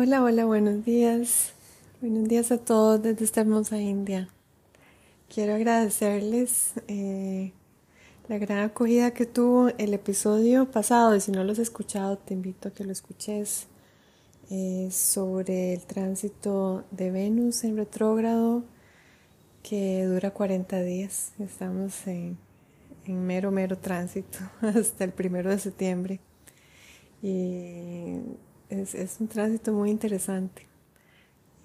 Hola, hola, buenos días. Buenos días a todos desde esta hermosa India. Quiero agradecerles eh, la gran acogida que tuvo el episodio pasado y si no lo has escuchado te invito a que lo escuches eh, sobre el tránsito de Venus en retrógrado que dura 40 días. Estamos en, en mero, mero tránsito hasta el primero de septiembre. Y es, un tránsito muy interesante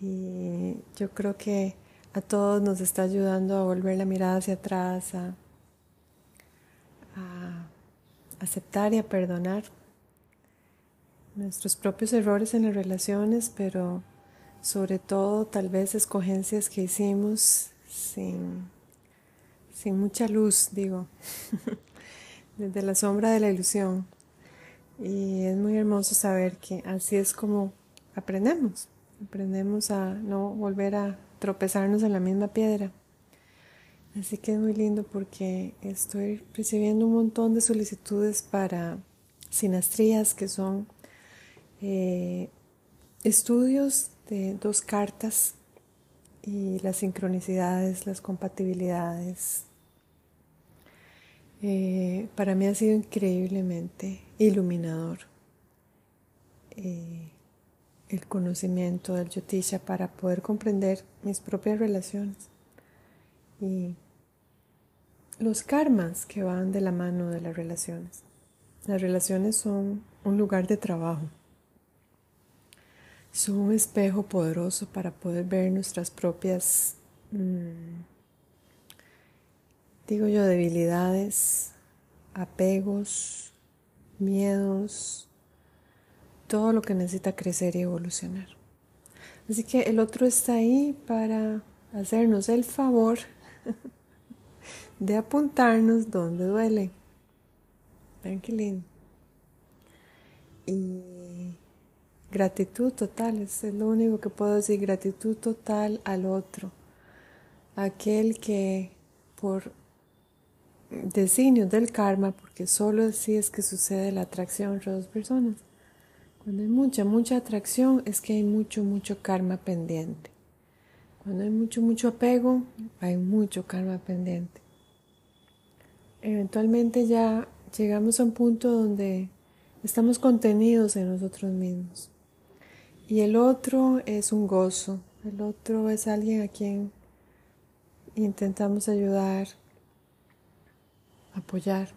y yo creo que a todos nos está ayudando a volver la mirada hacia atrás, a, aceptar y a perdonar nuestros propios errores en las relaciones, pero sobre todo tal vez escogencias que hicimos sin, sin mucha luz, digo, desde la sombra de la ilusión. Y es muy hermoso saber que así es como aprendemos. Aprendemos a no volver a tropezarnos en la misma piedra. Así que es muy lindo porque estoy recibiendo un montón de solicitudes para sinastrías, que son eh, estudios de dos cartas y las sincronicidades, las compatibilidades, eh, para mí ha sido increíblemente iluminador eh, el conocimiento del Yotisha para poder comprender mis propias relaciones y los karmas que van de la mano de las relaciones. Las relaciones son un lugar de trabajo, son un espejo poderoso para poder ver nuestras propias mm, digo yo, debilidades, apegos, miedos, todo lo que necesita crecer y evolucionar. Así que el otro está ahí para hacernos el favor de apuntarnos donde duele. Lindo. Y gratitud total, es lo único que puedo decir, gratitud total al otro, aquel que por designios del karma, porque solo así es que sucede la atracción entre dos personas. Cuando hay mucha, mucha atracción es que hay mucho, mucho karma pendiente. Cuando hay mucho, mucho apego, hay mucho karma pendiente. Eventualmente ya llegamos a un punto donde estamos contenidos en nosotros mismos. Y el otro es un gozo, el otro es alguien a quien intentamos ayudar, apoyar.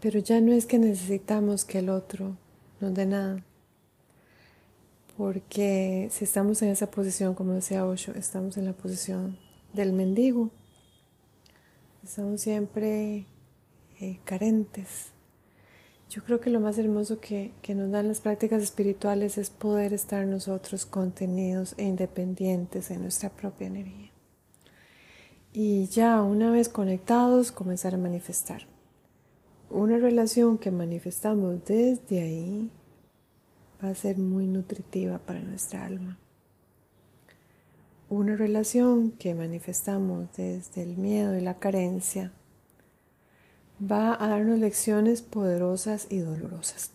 Pero ya no es que necesitamos que el otro nos dé nada. Porque si estamos en esa posición, como decía Osho, estamos en la posición del mendigo. Estamos siempre eh, carentes. Yo creo que lo más hermoso que, que nos dan las prácticas espirituales es poder estar nosotros contenidos e independientes en nuestra propia energía y ya una vez conectados comenzar a manifestar. Una relación que manifestamos desde ahí va a ser muy nutritiva para nuestra alma. Una relación que manifestamos desde el miedo y la carencia va a darnos lecciones poderosas y dolorosas.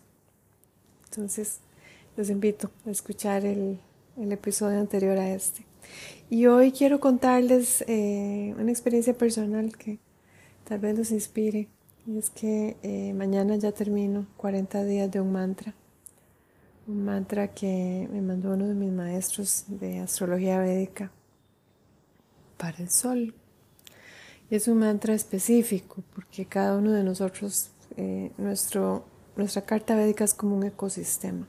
Entonces, los invito a escuchar el, el episodio anterior a este. Y hoy quiero contarles eh, una experiencia personal que tal vez los inspire. Y es que eh, mañana ya termino 40 días de un mantra. Un mantra que me mandó uno de mis maestros de astrología védica para el sol. Y es un mantra específico porque cada uno de nosotros, eh, nuestro, nuestra carta védica es como un ecosistema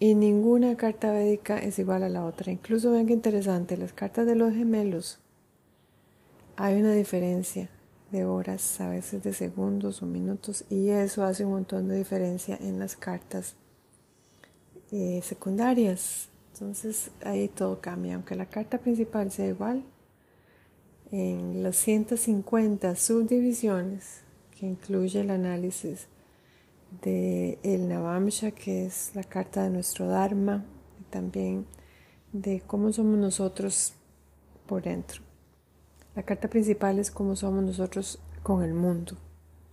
y ninguna carta védica es igual a la otra. Incluso ven que interesante, las cartas de los gemelos hay una diferencia de horas, a veces de segundos o minutos, y eso hace un montón de diferencia en las cartas eh, secundarias. Entonces ahí todo cambia, aunque la carta principal sea igual, en las 150 subdivisiones que incluye el análisis de el Navamsha, que es la carta de nuestro Dharma, y también de cómo somos nosotros por dentro. La carta principal es cómo somos nosotros con el mundo,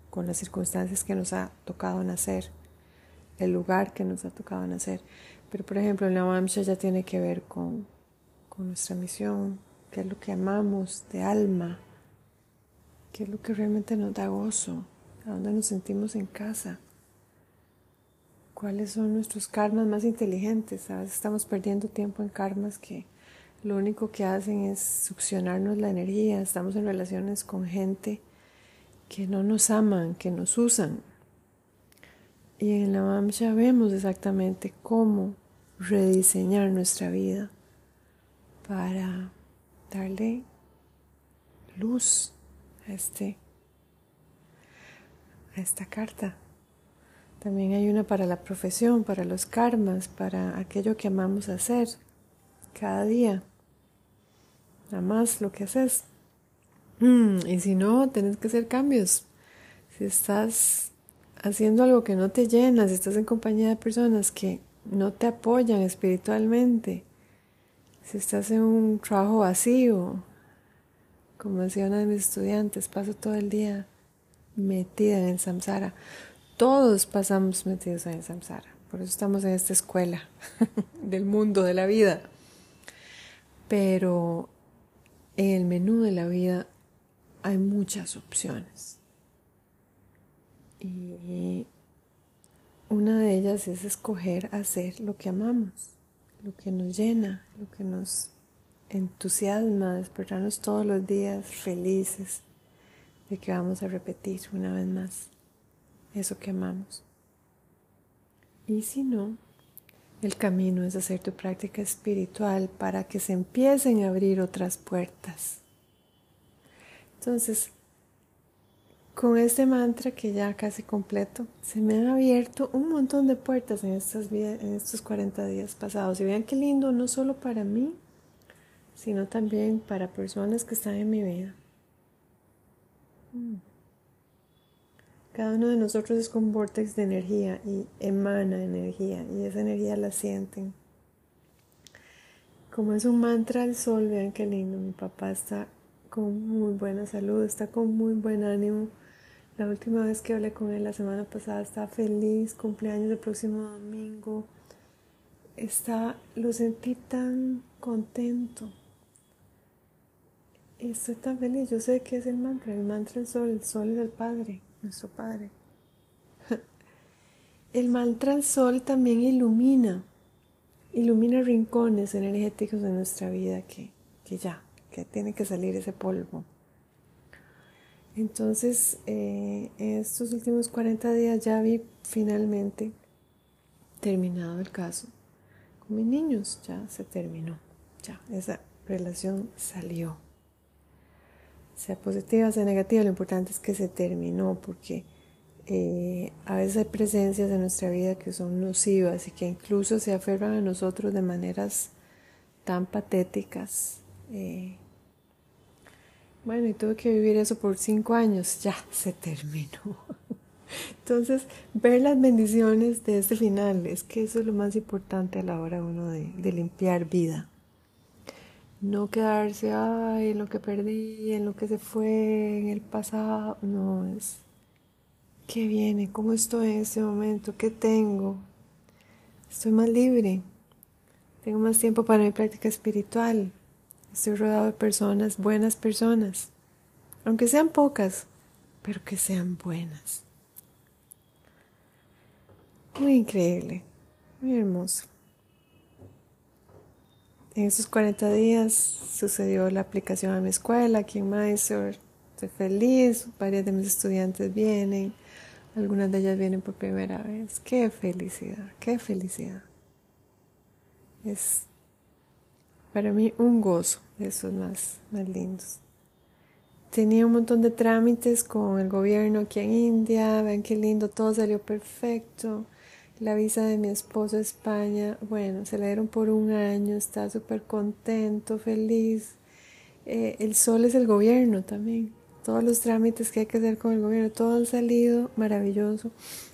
con las circunstancias que nos ha tocado nacer, el lugar que nos ha tocado nacer. Pero por ejemplo, la Vamsha ya tiene que ver con, con nuestra misión, qué es lo que amamos de alma, qué es lo que realmente nos da gozo, a dónde nos sentimos en casa, cuáles son nuestros karmas más inteligentes. A veces estamos perdiendo tiempo en karmas que lo único que hacen es succionarnos la energía, estamos en relaciones con gente que no nos aman, que nos usan. Y en la Vamsha vemos exactamente cómo rediseñar nuestra vida para darle luz a este a esta carta. También hay una para la profesión, para los karmas, para aquello que amamos hacer cada día. Nada más lo que haces. Mm, y si no, tenés que hacer cambios. Si estás haciendo algo que no te llena, si estás en compañía de personas que no te apoyan espiritualmente, si estás en un trabajo vacío, como decía una de mis estudiantes, paso todo el día metida en el samsara. Todos pasamos metidos en el samsara, por eso estamos en esta escuela del mundo, de la vida. Pero en el menú de la vida hay muchas opciones. Y una de ellas es escoger hacer lo que amamos, lo que nos llena, lo que nos entusiasma, despertarnos todos los días felices de que vamos a repetir una vez más eso que amamos. Y si no, el camino es hacer tu práctica espiritual para que se empiecen a abrir otras puertas. Entonces, con este mantra que ya casi completo, se me han abierto un montón de puertas en, estas en estos 40 días pasados. Y vean qué lindo, no solo para mí, sino también para personas que están en mi vida. Mm. Cada uno de nosotros es un vortex de energía y emana energía y esa energía la sienten. Como es un mantra al sol, vean qué lindo, mi papá está con muy buena salud, está con muy buen ánimo la última vez que hablé con él la semana pasada estaba feliz, cumpleaños el próximo domingo. Está, lo sentí tan contento. Estoy tan feliz. Yo sé que es el mantra, el mantra del sol. El sol es el Padre, nuestro Padre. El mantra sol también ilumina, ilumina rincones energéticos de nuestra vida que, que ya, que tiene que salir ese polvo. Entonces, eh, estos últimos 40 días ya vi finalmente terminado el caso con mis niños, ya se terminó, ya esa relación salió. Sea positiva, sea negativa, lo importante es que se terminó porque eh, a veces hay presencias en nuestra vida que son nocivas y que incluso se aferran a nosotros de maneras tan patéticas. Eh, bueno, y tuve que vivir eso por cinco años. Ya se terminó. Entonces, ver las bendiciones de este final, es que eso es lo más importante a la hora uno de, de limpiar vida. No quedarse, ay, en lo que perdí, en lo que se fue, en el pasado. No, es qué viene, cómo estoy en este momento, qué tengo. Estoy más libre, tengo más tiempo para mi práctica espiritual, Estoy rodeado de personas, buenas personas, aunque sean pocas, pero que sean buenas. Muy increíble, muy hermoso. En esos 40 días sucedió la aplicación a mi escuela aquí en Mysore. Estoy feliz, varias de mis estudiantes vienen, algunas de ellas vienen por primera vez. Qué felicidad, qué felicidad. Es para mí un gozo de esos más, más lindos. Tenía un montón de trámites con el gobierno aquí en India, ven qué lindo, todo salió perfecto. La visa de mi esposo a España, bueno, se la dieron por un año, está súper contento, feliz. Eh, el sol es el gobierno también. Todos los trámites que hay que hacer con el gobierno, todo han salido maravilloso.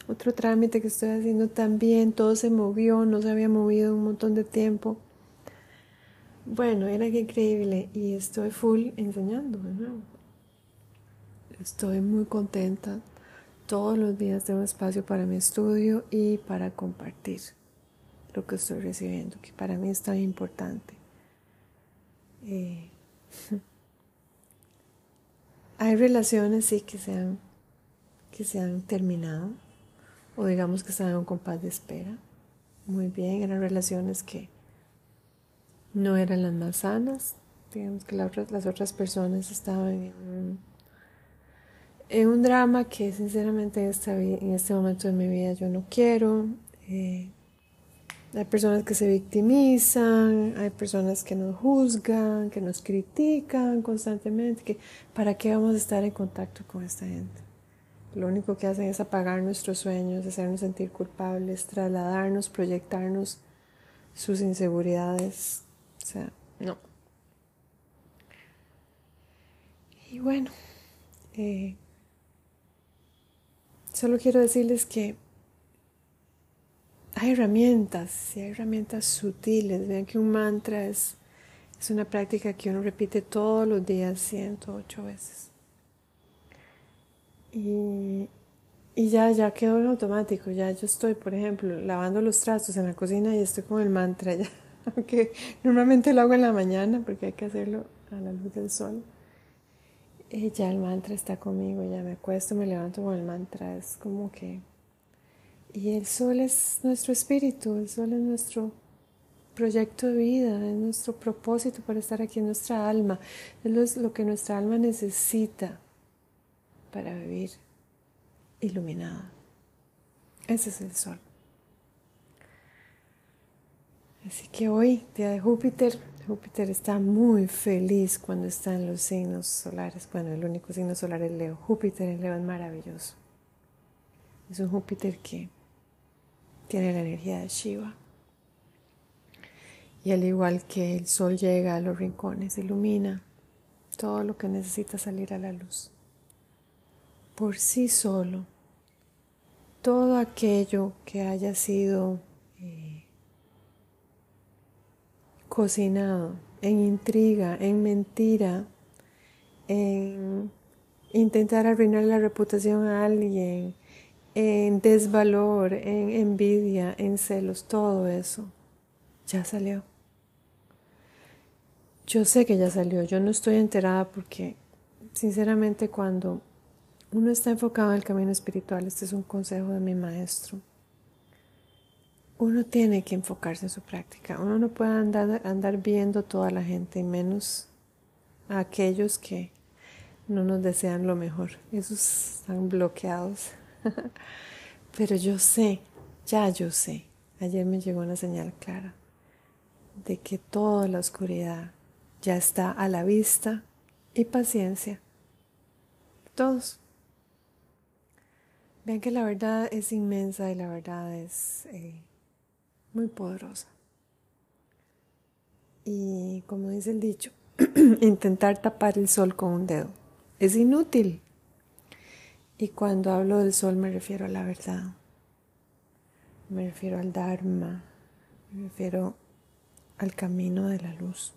Otro trámite que estoy haciendo también, todo se movió, no se había movido un montón de tiempo. Bueno, era que increíble y estoy full enseñando de nuevo. Estoy muy contenta. Todos los días tengo espacio para mi estudio y para compartir lo que estoy recibiendo, que para mí es tan importante. Eh, hay relaciones sí que se han, que se han terminado o digamos que están en un compás de espera. Muy bien, eran relaciones que no eran las más sanas. Digamos que las otras personas estaban en un, en un drama que sinceramente en este momento de mi vida yo no quiero. Eh, hay personas que se victimizan, hay personas que nos juzgan, que nos critican constantemente, que ¿para qué vamos a estar en contacto con esta gente? Lo único que hacen es apagar nuestros sueños, hacernos sentir culpables, trasladarnos, proyectarnos sus inseguridades. O sea, no. Y bueno, eh, solo quiero decirles que hay herramientas, y hay herramientas sutiles. Vean que un mantra es, es una práctica que uno repite todos los días 108 veces. Y, y ya, ya quedó en automático. Ya yo estoy, por ejemplo, lavando los trastos en la cocina y estoy con el mantra ya. Aunque normalmente lo hago en la mañana porque hay que hacerlo a la luz del sol. Y ya el mantra está conmigo, ya me acuesto, me levanto con el mantra. Es como que y el sol es nuestro espíritu, el sol es nuestro proyecto de vida, es nuestro propósito para estar aquí en nuestra alma, es lo que nuestra alma necesita para vivir iluminada. Ese es el sol. Así que hoy, día de Júpiter, Júpiter está muy feliz cuando está en los signos solares. Bueno, el único signo solar es Leo. Júpiter en Leo es maravilloso. Es un Júpiter que tiene la energía de Shiva. Y al igual que el sol llega a los rincones, ilumina todo lo que necesita salir a la luz. Por sí solo, todo aquello que haya sido eh, cocinado en intriga, en mentira, en intentar arruinar la reputación a alguien, en desvalor, en envidia, en celos, todo eso. Ya salió. Yo sé que ya salió, yo no estoy enterada porque sinceramente cuando uno está enfocado en el camino espiritual, este es un consejo de mi maestro, uno tiene que enfocarse en su práctica, uno no puede andar, andar viendo toda la gente, y menos a aquellos que no nos desean lo mejor, esos están bloqueados. Pero yo sé, ya yo sé, ayer me llegó una señal clara de que toda la oscuridad ya está a la vista y paciencia. Todos. Vean que la verdad es inmensa y la verdad es eh, muy poderosa. Y como dice el dicho, intentar tapar el sol con un dedo es inútil. Y cuando hablo del sol me refiero a la verdad, me refiero al Dharma, me refiero al camino de la luz.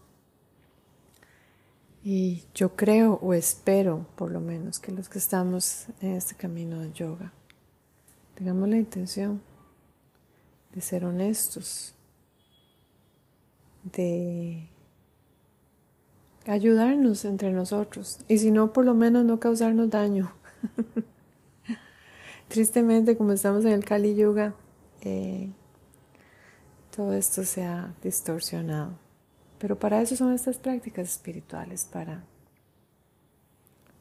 Y yo creo o espero, por lo menos, que los que estamos en este camino de yoga tengamos la intención de ser honestos, de ayudarnos entre nosotros y si no, por lo menos no causarnos daño. Tristemente, como estamos en el Kali Yuga, eh, todo esto se ha distorsionado. Pero para eso son estas prácticas espirituales, para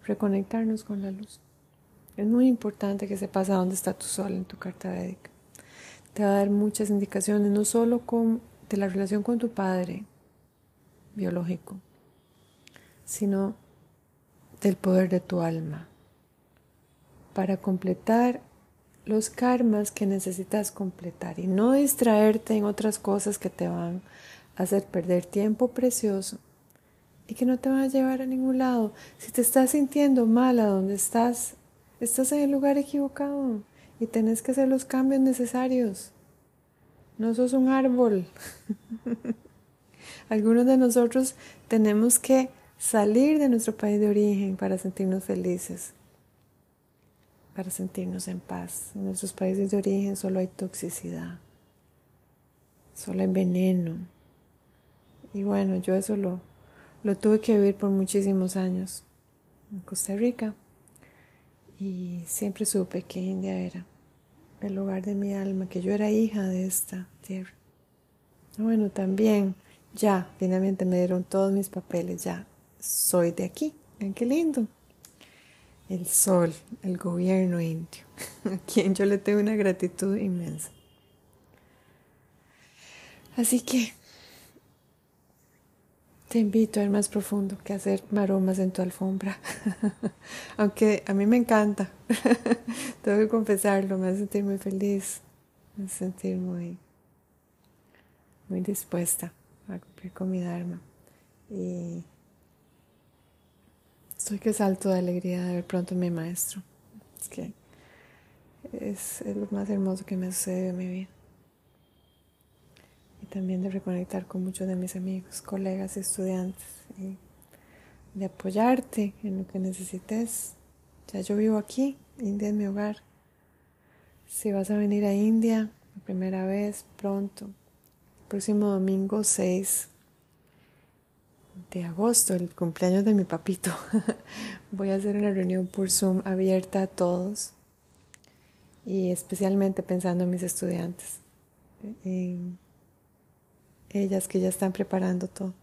reconectarnos con la luz. Es muy importante que sepas a dónde está tu sol en tu carta védica. Te va a dar muchas indicaciones, no solo con, de la relación con tu padre biológico, sino del poder de tu alma para completar los karmas que necesitas completar y no distraerte en otras cosas que te van a hacer perder tiempo precioso y que no te van a llevar a ningún lado. Si te estás sintiendo mal a donde estás, estás en el lugar equivocado y tenés que hacer los cambios necesarios. No sos un árbol. Algunos de nosotros tenemos que salir de nuestro país de origen para sentirnos felices, para sentirnos en paz. En nuestros países de origen solo hay toxicidad. solo hay veneno. Y bueno, yo eso lo, lo tuve que vivir por muchísimos años en Costa Rica. Y siempre supe que India era el lugar de mi alma, que yo era hija de esta tierra. Bueno, también ya finalmente me dieron todos mis papeles, ya soy de aquí. qué lindo. El sol, el gobierno indio, a quien yo le tengo una gratitud inmensa. Así que te invito a ir más profundo que hacer maromas en tu alfombra. Aunque a mí me encanta. Tengo que confesarlo, me hace sentir muy feliz, me hace sentir muy, muy dispuesta a cumplir con mi Dharma. Y estoy que salto de alegría de ver pronto a mi maestro. Es que es, es lo más hermoso que me sucedido en mi vida también de reconectar con muchos de mis amigos, colegas, estudiantes y de apoyarte en lo que necesites. Ya yo vivo aquí, India es mi hogar. Si vas a venir a India la primera vez, pronto, próximo domingo 6 de agosto, el cumpleaños de mi papito, voy a hacer una reunión por Zoom abierta a todos y especialmente pensando en mis estudiantes ellas que ya están preparando todo.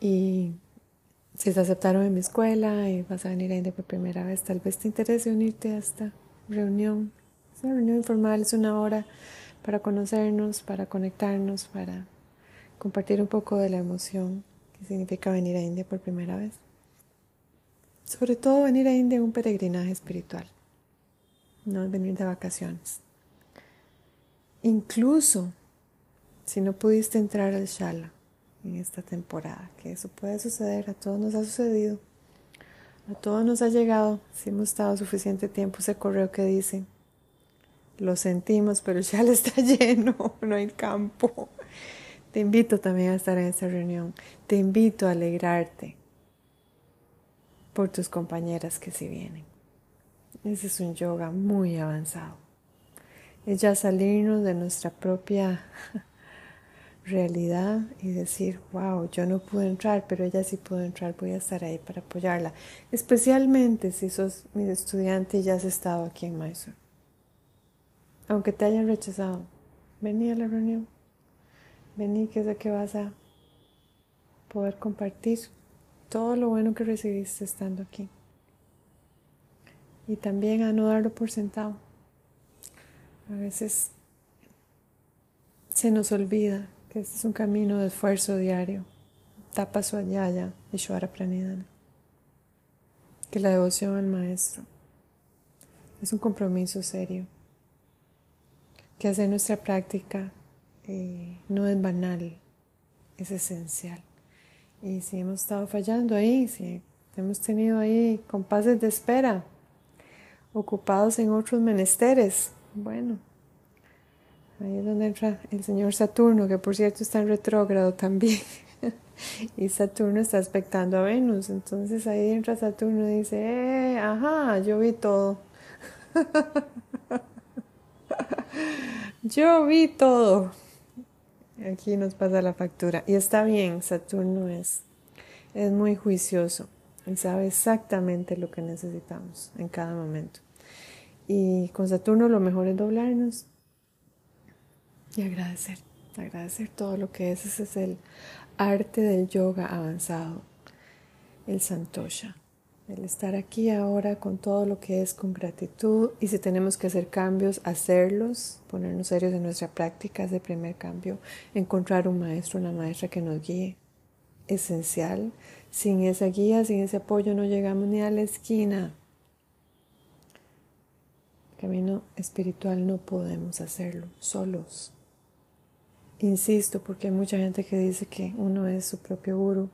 Y si se aceptaron en mi escuela y vas a venir a India por primera vez, tal vez te interese unirte a esta reunión. Es una reunión informal, es una hora para conocernos, para conectarnos, para compartir un poco de la emoción que significa venir a India por primera vez. Sobre todo venir a India en un peregrinaje espiritual, no venir de vacaciones. Incluso si no pudiste entrar al Shala en esta temporada, que eso puede suceder, a todos nos ha sucedido, a todos nos ha llegado, si hemos estado suficiente tiempo, ese correo que dice, lo sentimos, pero el Shala está lleno, no hay campo. Te invito también a estar en esta reunión, te invito a alegrarte por tus compañeras que sí vienen. Ese es un yoga muy avanzado. Es ya salirnos de nuestra propia realidad y decir, wow, yo no pude entrar, pero ella sí pudo entrar, voy a estar ahí para apoyarla. Especialmente si sos mi estudiante y ya has estado aquí en Mysore. Aunque te hayan rechazado, vení a la reunión, vení que sé que vas a poder compartir todo lo bueno que recibiste estando aquí. Y también a no darlo por sentado. A veces se nos olvida que este es un camino de esfuerzo diario. Tapa ayaya y Shwara Pranidhana. Que la devoción al Maestro es un compromiso serio. Que hacer nuestra práctica eh, no es banal, es esencial. Y si hemos estado fallando ahí, si hemos tenido ahí compases de espera, ocupados en otros menesteres, bueno, Ahí es donde entra el señor Saturno, que por cierto está en retrógrado también. y Saturno está aspectando a Venus. Entonces ahí entra Saturno y dice, eh, ajá, yo vi todo. yo vi todo. Aquí nos pasa la factura. Y está bien, Saturno es, es muy juicioso. Él sabe exactamente lo que necesitamos en cada momento. Y con Saturno lo mejor es doblarnos y agradecer, agradecer todo lo que es. Ese es el arte del yoga avanzado, el santosha, el estar aquí ahora con todo lo que es con gratitud y si tenemos que hacer cambios, hacerlos, ponernos serios en nuestra práctica de primer cambio, encontrar un maestro, una maestra que nos guíe, esencial. Sin esa guía, sin ese apoyo no llegamos ni a la esquina camino espiritual no podemos hacerlo solos. Insisto, porque hay mucha gente que dice que uno es su propio guru.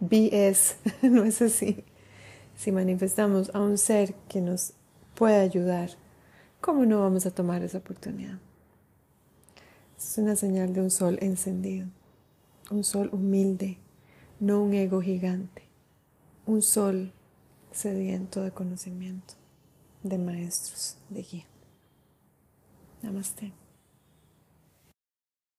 BS, no es así. Si manifestamos a un ser que nos puede ayudar, ¿cómo no vamos a tomar esa oportunidad? Es una señal de un sol encendido, un sol humilde, no un ego gigante, un sol sediento de conocimiento, de maestros, de guía. Namaste.